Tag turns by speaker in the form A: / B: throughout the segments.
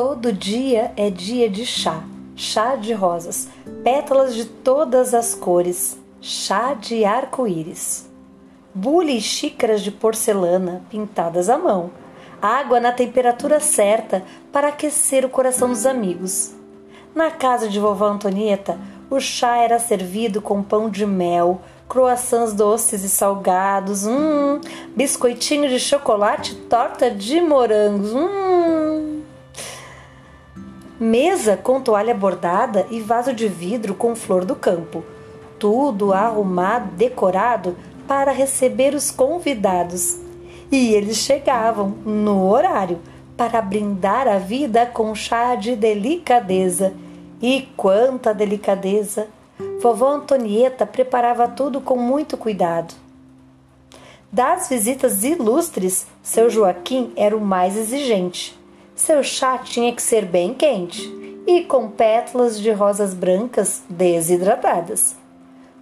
A: Todo dia é dia de chá, chá de rosas, pétalas de todas as cores, chá de arco-íris. Bule e xícaras de porcelana pintadas à mão, água na temperatura certa para aquecer o coração dos amigos. Na casa de vovó Antonieta, o chá era servido com pão de mel, croissants doces e salgados, hum, biscoitinho de chocolate, torta de morangos, hum. Mesa com toalha bordada e vaso de vidro com flor do campo. Tudo arrumado, decorado para receber os convidados. E eles chegavam no horário para brindar a vida com chá de delicadeza. E quanta delicadeza! Vovó Antonieta preparava tudo com muito cuidado. Das visitas ilustres, seu Joaquim era o mais exigente. Seu chá tinha que ser bem quente e com pétalas de rosas brancas desidratadas.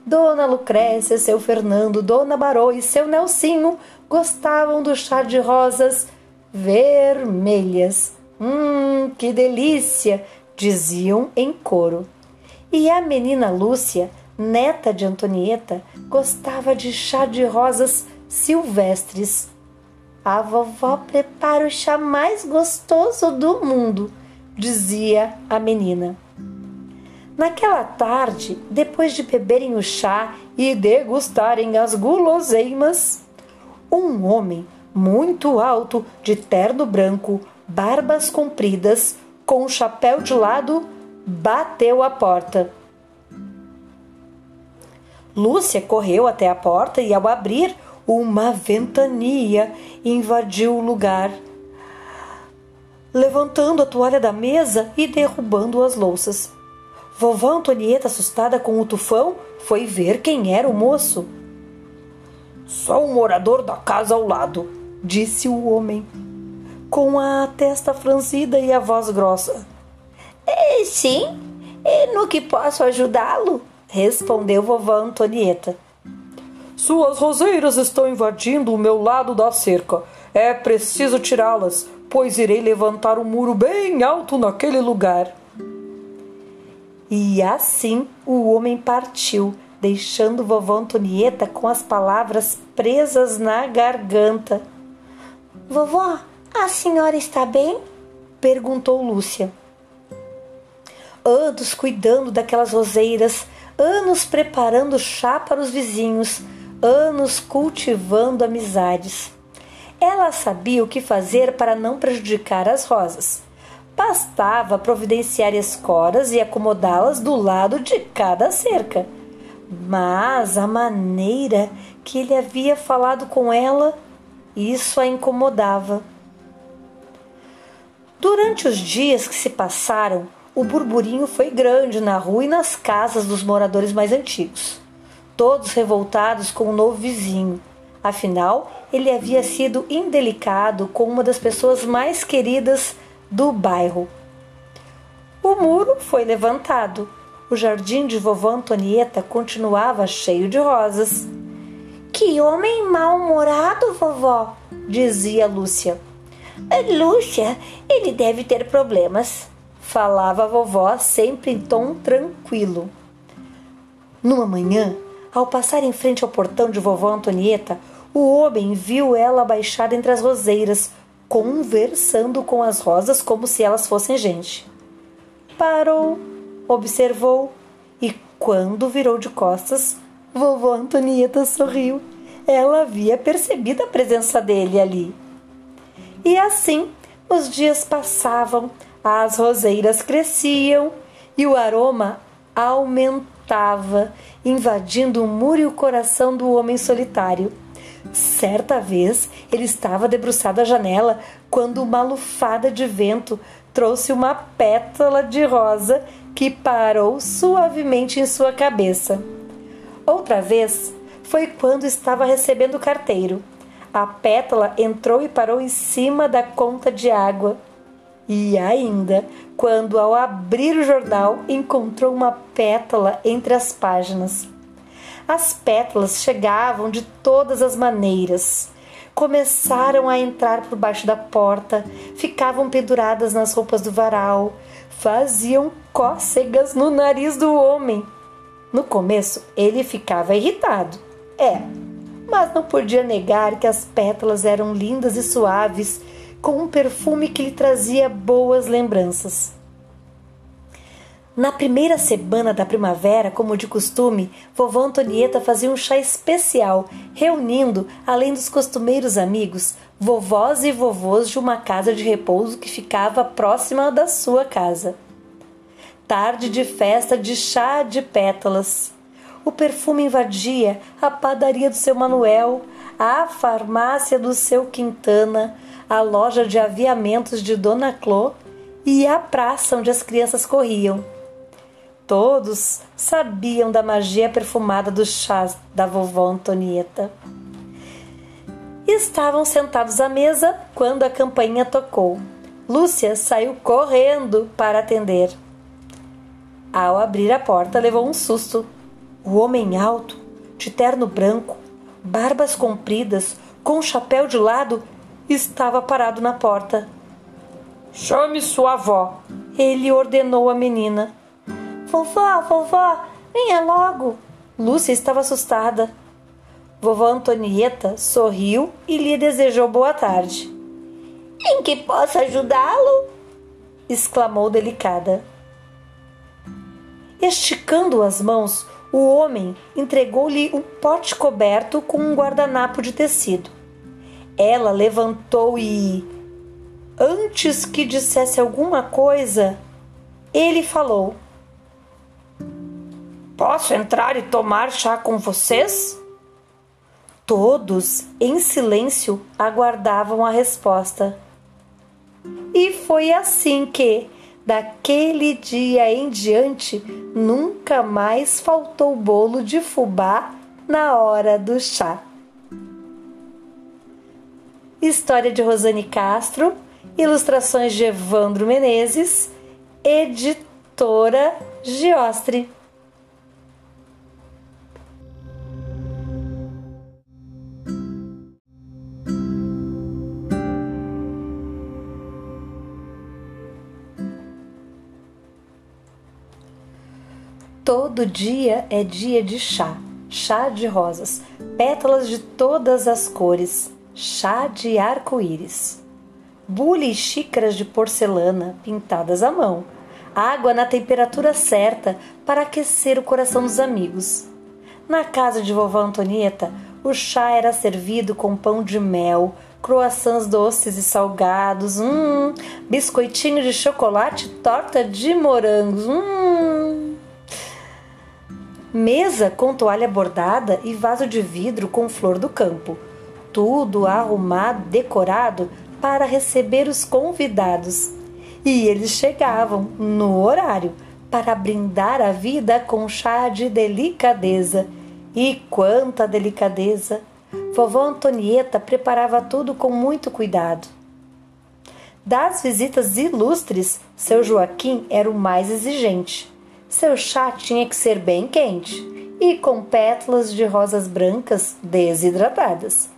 A: Dona Lucrécia, seu Fernando, Dona Barô e seu Nelsinho gostavam do chá de rosas vermelhas. Hum, que delícia! diziam em coro. E a menina Lúcia, neta de Antonieta, gostava de chá de rosas silvestres. A vovó prepara o chá mais gostoso do mundo, dizia a menina. Naquela tarde, depois de beberem o chá e degustarem as guloseimas, um homem muito alto, de terno branco, barbas compridas, com o chapéu de lado, bateu a porta. Lúcia correu até a porta e, ao abrir, uma ventania invadiu o lugar, levantando a toalha da mesa e derrubando as louças. Vovó Antonieta, assustada com o tufão, foi ver quem era o moço. Só um morador da casa ao lado, disse o homem, com a testa franzida e a voz grossa.
B: É, sim, e no que posso ajudá-lo? respondeu vovó Antonieta.
C: Suas roseiras estão invadindo o meu lado da cerca. É preciso tirá-las, pois irei levantar um muro bem alto naquele lugar.
A: E assim o homem partiu, deixando vovó Antonieta com as palavras presas na garganta.
B: Vovó, a senhora está bem?
A: perguntou Lúcia anos cuidando daquelas roseiras, anos preparando chá para os vizinhos, anos cultivando amizades. Ela sabia o que fazer para não prejudicar as rosas. Bastava providenciar escoras e acomodá-las do lado de cada cerca. Mas a maneira que ele havia falado com ela, isso a incomodava. Durante os dias que se passaram, o burburinho foi grande na rua e nas casas dos moradores mais antigos, todos revoltados com o novo vizinho. Afinal, ele havia sido indelicado com uma das pessoas mais queridas do bairro. O muro foi levantado. O jardim de vovó Antonieta continuava cheio de rosas.
B: Que homem mal-humorado, vovó, dizia Lúcia. Lúcia, ele deve ter problemas
A: falava a vovó sempre em tom tranquilo. Numa manhã, ao passar em frente ao portão de vovó Antonieta, o homem viu ela abaixada entre as roseiras, conversando com as rosas como se elas fossem gente. Parou, observou e, quando virou de costas, vovó Antonieta sorriu. Ela havia percebido a presença dele ali. E assim os dias passavam as roseiras cresciam e o aroma aumentava, invadindo o muro e o coração do homem solitário. Certa vez ele estava debruçado à janela quando uma lufada de vento trouxe uma pétala de rosa que parou suavemente em sua cabeça. Outra vez foi quando estava recebendo o carteiro. A pétala entrou e parou em cima da conta de água. E ainda, quando ao abrir o jornal encontrou uma pétala entre as páginas. As pétalas chegavam de todas as maneiras. começaram a entrar por baixo da porta, ficavam penduradas nas roupas do varal, faziam cócegas no nariz do homem. No começo, ele ficava irritado. É, mas não podia negar que as pétalas eram lindas e suaves, com um perfume que lhe trazia boas lembranças. Na primeira semana da primavera, como de costume, vovó Antonieta fazia um chá especial, reunindo, além dos costumeiros amigos, vovós e vovôs de uma casa de repouso que ficava próxima da sua casa. Tarde de festa de chá de pétalas. O perfume invadia a padaria do seu Manuel, a farmácia do seu Quintana, a loja de aviamentos de Dona Clô e a praça onde as crianças corriam Todos sabiam da magia perfumada dos chás da vovó Antonieta. Estavam sentados à mesa quando a campainha tocou. Lúcia saiu correndo para atender. Ao abrir a porta, levou um susto. O homem alto, de terno branco, barbas compridas, com chapéu de lado, estava parado na porta.
C: Chame sua avó,
A: ele ordenou à menina.
B: Vovó, vovó, venha logo!
A: Lúcia estava assustada. Vovó Antonieta sorriu e lhe desejou boa tarde.
B: Em que posso ajudá-lo?
A: exclamou delicada. Esticando as mãos, o homem entregou-lhe um pote coberto com um guardanapo de tecido. Ela levantou e, antes que dissesse alguma coisa, ele falou:
C: Posso entrar e tomar chá com vocês?
A: Todos, em silêncio, aguardavam a resposta. E foi assim que, daquele dia em diante, nunca mais faltou bolo de fubá na hora do chá. História de Rosane Castro, ilustrações de Evandro Menezes, editora Giostre. Todo dia é dia de chá, chá de rosas, pétalas de todas as cores, chá de arco-íris. Bule e xícaras de porcelana pintadas à mão, água na temperatura certa para aquecer o coração dos amigos. Na casa de vovó Antonieta, o chá era servido com pão de mel, croissants doces e salgados, hum, biscoitinho de chocolate, torta de morangos, hum mesa com toalha bordada e vaso de vidro com flor do campo. Tudo arrumado, decorado para receber os convidados. E eles chegavam no horário para brindar a vida com chá de delicadeza. E quanta delicadeza! Vovó Antonieta preparava tudo com muito cuidado. Das visitas ilustres, seu Joaquim era o mais exigente. Seu chá tinha que ser bem quente e com pétalas de rosas brancas desidratadas.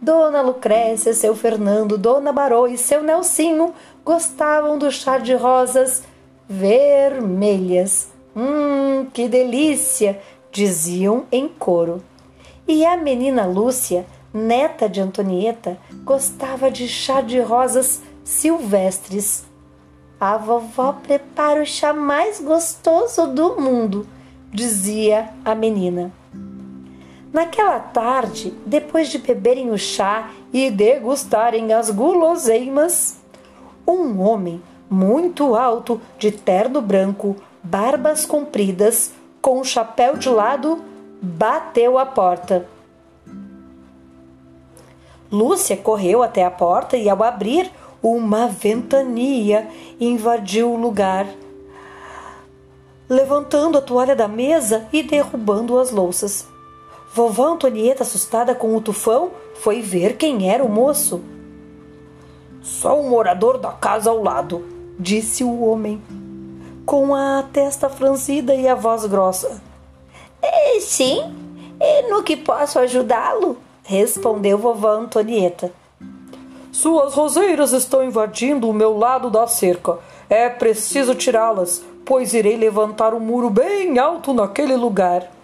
A: Dona Lucrécia, seu Fernando, Dona Barô e seu Nelsinho gostavam do chá de rosas vermelhas. Hum, que delícia! diziam em coro. E a menina Lúcia, neta de Antonieta, gostava de chá de rosas silvestres. A vovó prepara o chá mais gostoso do mundo, dizia a menina. Naquela tarde, depois de beberem o chá e degustarem as guloseimas, um homem muito alto, de terno branco, barbas compridas, com chapéu de lado, bateu a porta. Lúcia correu até a porta e, ao abrir, uma ventania invadiu o lugar, levantando a toalha da mesa e derrubando as louças. Vovó Antonieta, assustada com o tufão, foi ver quem era o moço.
C: Sou um morador da casa ao lado, disse o homem, com a testa franzida e a voz grossa.
B: É, sim, no que posso ajudá-lo?
A: respondeu vovó Antonieta.
C: Suas roseiras estão invadindo o meu lado da cerca. É preciso tirá-las, pois irei levantar um muro bem alto naquele lugar.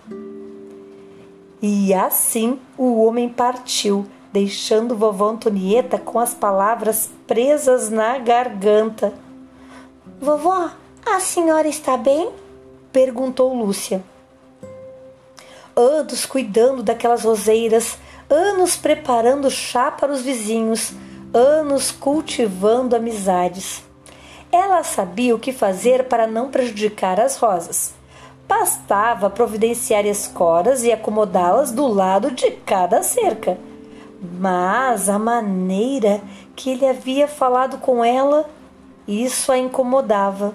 A: E assim o homem partiu, deixando vovó Antonieta com as palavras presas na garganta.
B: Vovó, a senhora está bem?
A: perguntou Lúcia. Anos cuidando daquelas roseiras, anos preparando chá para os vizinhos, anos cultivando amizades. Ela sabia o que fazer para não prejudicar as rosas. Bastava providenciar escoras e acomodá-las do lado de cada cerca. Mas a maneira que ele havia falado com ela, isso a incomodava.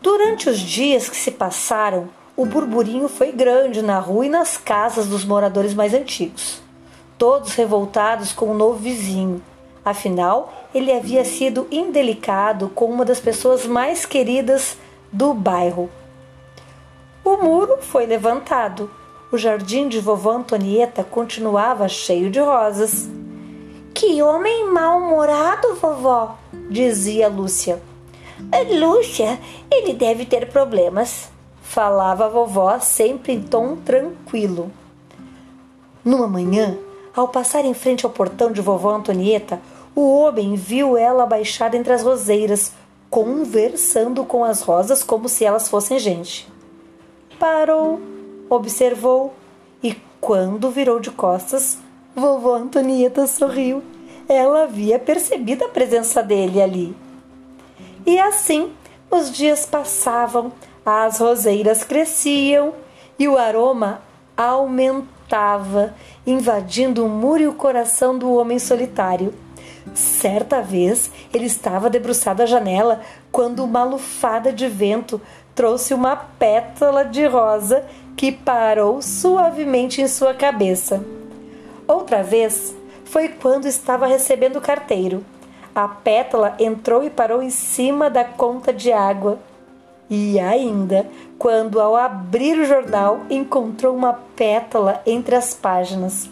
A: Durante os dias que se passaram, o burburinho foi grande na rua e nas casas dos moradores mais antigos, todos revoltados com o novo vizinho. Afinal, ele havia sido indelicado com uma das pessoas mais queridas do bairro. O muro foi levantado. O jardim de vovó Antonieta continuava cheio de rosas.
B: Que homem mal-humorado, vovó, dizia Lúcia. Lúcia, ele deve ter problemas, falava a vovó sempre em tom tranquilo.
A: Numa manhã, ao passar em frente ao portão de vovó Antonieta, o homem viu ela abaixada entre as roseiras, conversando com as rosas como se elas fossem gente. Parou, observou e, quando virou de costas, vovó Antonieta sorriu. Ela havia percebido a presença dele ali. E assim os dias passavam, as roseiras cresciam e o aroma aumentava, invadindo o muro e o coração do homem solitário. Certa vez ele estava debruçado à janela quando uma lufada de vento trouxe uma pétala de rosa que parou suavemente em sua cabeça. Outra vez foi quando estava recebendo o carteiro. A pétala entrou e parou em cima da conta de água. E ainda, quando ao abrir o jornal encontrou uma pétala entre as páginas.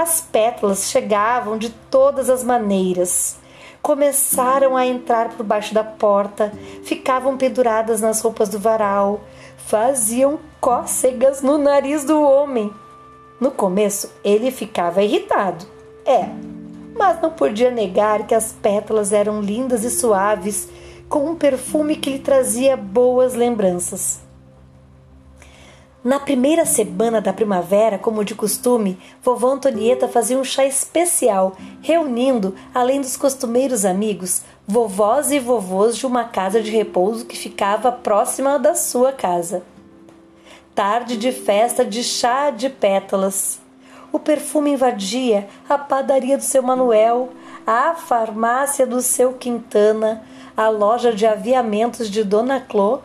A: As pétalas chegavam de todas as maneiras. Começaram a entrar por baixo da porta, ficavam penduradas nas roupas do varal, faziam cócegas no nariz do homem. No começo, ele ficava irritado. É, mas não podia negar que as pétalas eram lindas e suaves, com um perfume que lhe trazia boas lembranças. Na primeira semana da primavera, como de costume, vovó Antonieta fazia um chá especial, reunindo, além dos costumeiros amigos, vovós e vovôs de uma casa de repouso que ficava próxima da sua casa. Tarde de festa de chá de pétalas. O perfume invadia a padaria do seu Manuel, a farmácia do seu Quintana, a loja de aviamentos de Dona Clô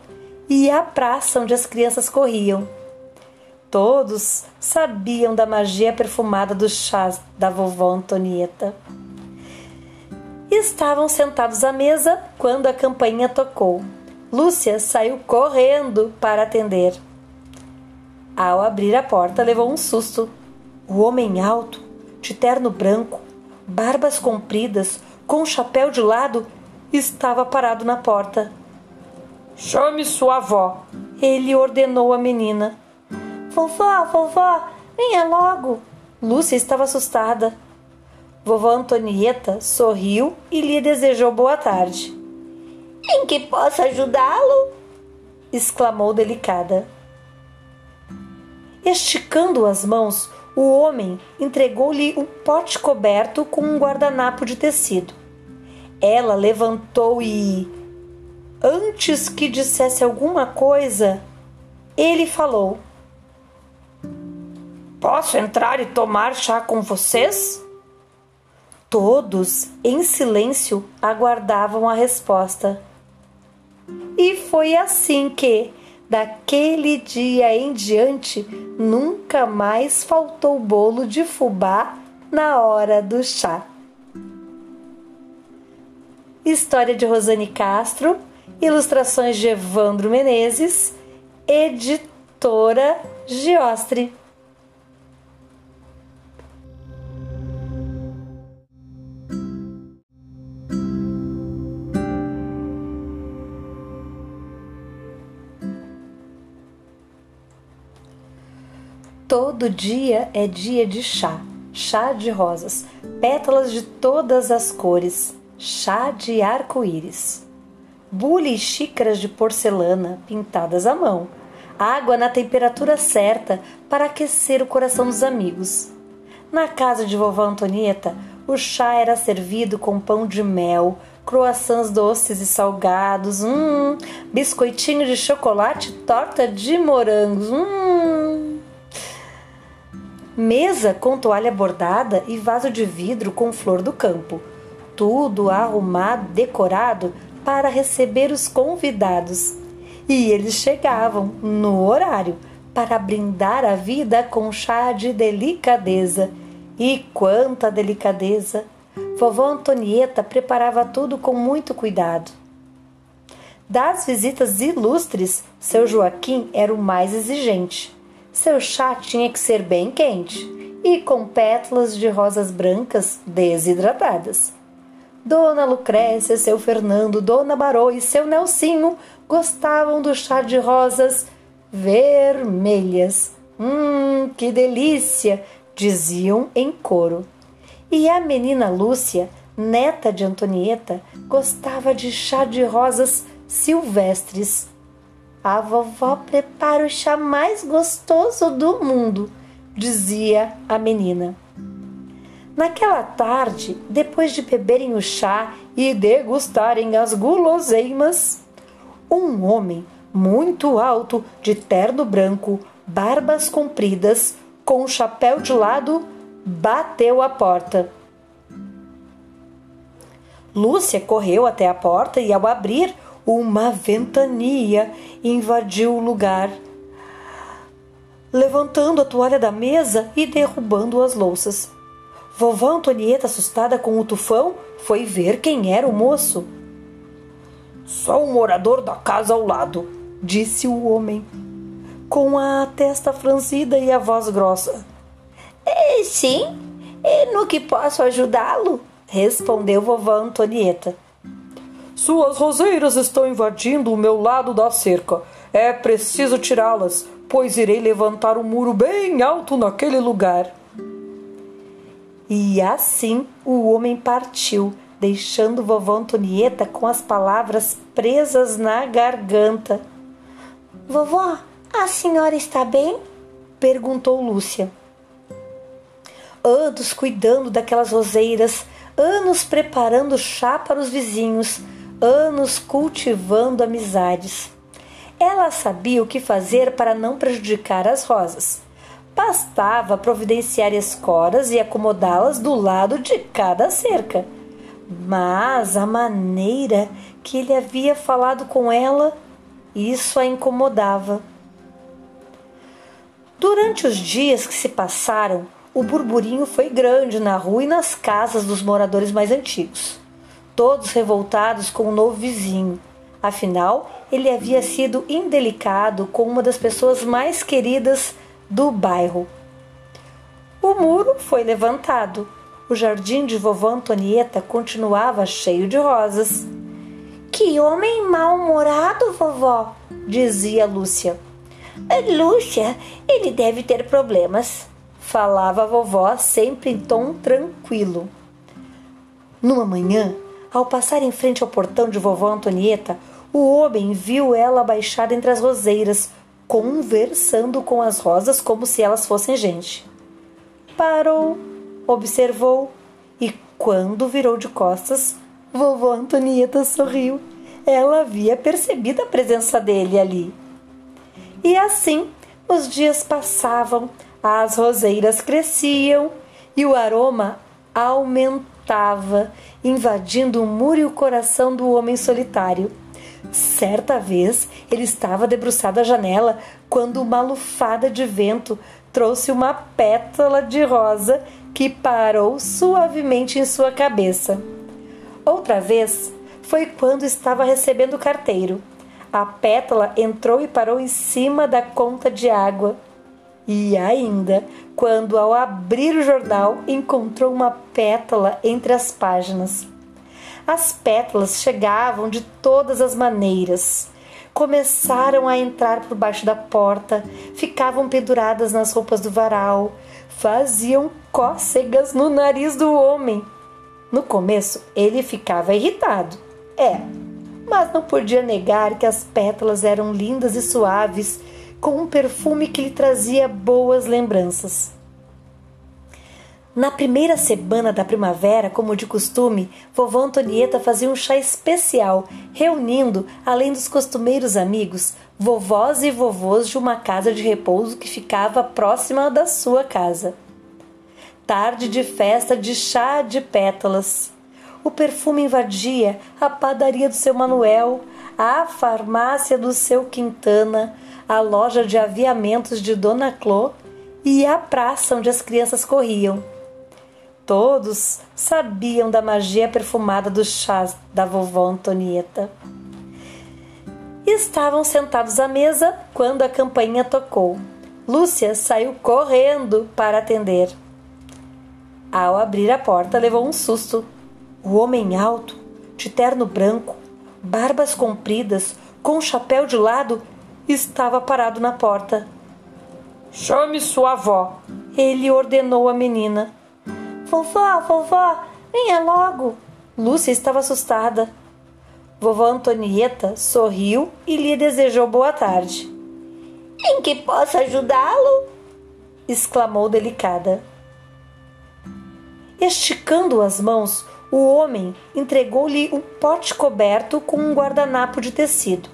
A: e a praça onde as crianças corriam. Todos sabiam da magia perfumada dos chás da vovó Antonieta. Estavam sentados à mesa quando a campainha tocou. Lúcia saiu correndo para atender. Ao abrir a porta, levou um susto. O homem alto, de terno branco, barbas compridas, com chapéu de lado, estava parado na porta.
C: Chame sua avó,
A: ele ordenou à menina.
B: Vovó, vovó, venha logo!
A: Lúcia estava assustada. Vovó Antonieta sorriu e lhe desejou boa tarde.
B: Em que posso ajudá-lo?
A: exclamou delicada. Esticando as mãos, o homem entregou-lhe um pote coberto com um guardanapo de tecido. Ela levantou e, antes que dissesse alguma coisa, ele falou:
C: Posso entrar e tomar chá com vocês?
A: Todos, em silêncio, aguardavam a resposta. E foi assim que, daquele dia em diante, nunca mais faltou bolo de fubá na hora do chá. História de Rosane Castro, ilustrações de Evandro Menezes, editora Giostre. Todo dia é dia de chá, chá de rosas, pétalas de todas as cores, chá de arco-íris. Bule e xícaras de porcelana pintadas à mão, água na temperatura certa para aquecer o coração dos amigos. Na casa de vovó Antonieta, o chá era servido com pão de mel, croissants doces e salgados, hum, biscoitinho de chocolate, torta de morangos, hum. Mesa com toalha bordada e vaso de vidro com flor do campo. Tudo arrumado, decorado para receber os convidados. E eles chegavam no horário para brindar a vida com chá de delicadeza. E quanta delicadeza! Vovó Antonieta preparava tudo com muito cuidado. Das visitas ilustres, seu Joaquim era o mais exigente. Seu chá tinha que ser bem quente e com pétalas de rosas brancas desidratadas. Dona Lucrécia, seu Fernando, Dona Barô e seu Nelsinho gostavam do chá de rosas vermelhas. Hum, que delícia! diziam em coro. E a menina Lúcia, neta de Antonieta, gostava de chá de rosas silvestres. A vovó prepara o chá mais gostoso do mundo, dizia a menina. Naquela tarde, depois de beberem o chá e degustarem as guloseimas, um homem muito alto, de terno branco, barbas compridas, com o chapéu de lado, bateu a porta. Lúcia correu até a porta e, ao abrir, uma ventania invadiu o lugar, levantando a toalha da mesa e derrubando as louças. Vovó Antonieta, assustada com o tufão, foi ver quem era o moço. Só um morador da casa ao lado, disse o homem, com a testa franzida e a voz grossa.
B: É, sim, é no que posso ajudá-lo? respondeu vovó Antonieta.
C: Suas roseiras estão invadindo o meu lado da cerca. É preciso tirá-las, pois irei levantar um muro bem alto naquele lugar.
A: E assim o homem partiu, deixando vovó Antonieta com as palavras presas na garganta.
B: Vovó, a senhora está bem?
A: perguntou Lúcia anos cuidando daquelas roseiras, anos preparando chá para os vizinhos, anos cultivando amizades. Ela sabia o que fazer para não prejudicar as rosas. Bastava providenciar escoras e acomodá-las do lado de cada cerca. Mas a maneira que ele havia falado com ela, isso a incomodava. Durante os dias que se passaram, o burburinho foi grande na rua e nas casas dos moradores mais antigos, todos revoltados com o novo vizinho. Afinal, ele havia sido indelicado com uma das pessoas mais queridas do bairro. O muro foi levantado. O jardim de vovó Antonieta continuava cheio de rosas.
B: Que homem mal-humorado, vovó, dizia Lúcia. Lúcia, ele deve ter problemas
A: falava a vovó sempre em tom tranquilo. Numa manhã, ao passar em frente ao portão de vovó Antonieta, o homem viu ela abaixada entre as roseiras, conversando com as rosas como se elas fossem gente. Parou, observou e, quando virou de costas, vovó Antonieta sorriu. Ela havia percebido a presença dele ali. E assim os dias passavam, as roseiras cresciam e o aroma aumentava, invadindo o muro e o coração do homem solitário. Certa vez ele estava debruçado à janela quando uma lufada de vento trouxe uma pétala de rosa que parou suavemente em sua cabeça. Outra vez foi quando estava recebendo o carteiro. A pétala entrou e parou em cima da conta de água. E ainda, quando ao abrir o jornal encontrou uma pétala entre as páginas. As pétalas chegavam de todas as maneiras. começaram a entrar por baixo da porta, ficavam penduradas nas roupas do varal, faziam cócegas no nariz do homem. No começo, ele ficava irritado. É, mas não podia negar que as pétalas eram lindas e suaves, com um perfume que lhe trazia boas lembranças. Na primeira semana da primavera, como de costume, vovó Antonieta fazia um chá especial, reunindo, além dos costumeiros amigos, vovós e vovôs de uma casa de repouso que ficava próxima da sua casa. Tarde de festa de chá de pétalas. O perfume invadia a padaria do seu Manuel, a farmácia do seu Quintana, a loja de aviamentos de Dona Clô e a praça onde as crianças corriam Todos sabiam da magia perfumada dos chás da vovó Antonieta. Estavam sentados à mesa quando a campainha tocou. Lúcia saiu correndo para atender. Ao abrir a porta, levou um susto. O homem alto, de terno branco, barbas compridas, com chapéu de lado, estava parado na porta.
C: Chame sua avó,
A: ele ordenou à menina.
B: Vovó, vovó, venha logo.
A: Lúcia estava assustada. Vovó Antonieta sorriu e lhe desejou boa tarde.
B: Em que posso ajudá-lo?
A: exclamou delicada. Esticando as mãos, o homem entregou-lhe um pote coberto com um guardanapo de tecido.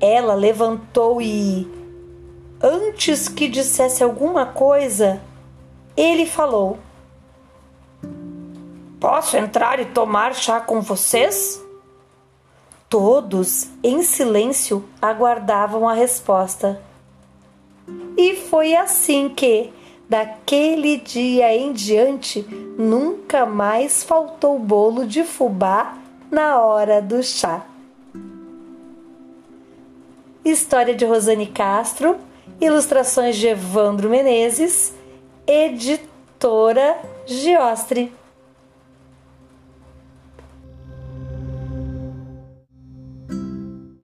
A: Ela levantou e, antes que dissesse alguma coisa, ele falou:
C: Posso entrar e tomar chá com vocês?
A: Todos, em silêncio, aguardavam a resposta. E foi assim que, daquele dia em diante, nunca mais faltou bolo de fubá na hora do chá. História de Rosane Castro, ilustrações de Evandro Menezes, editora Giostre.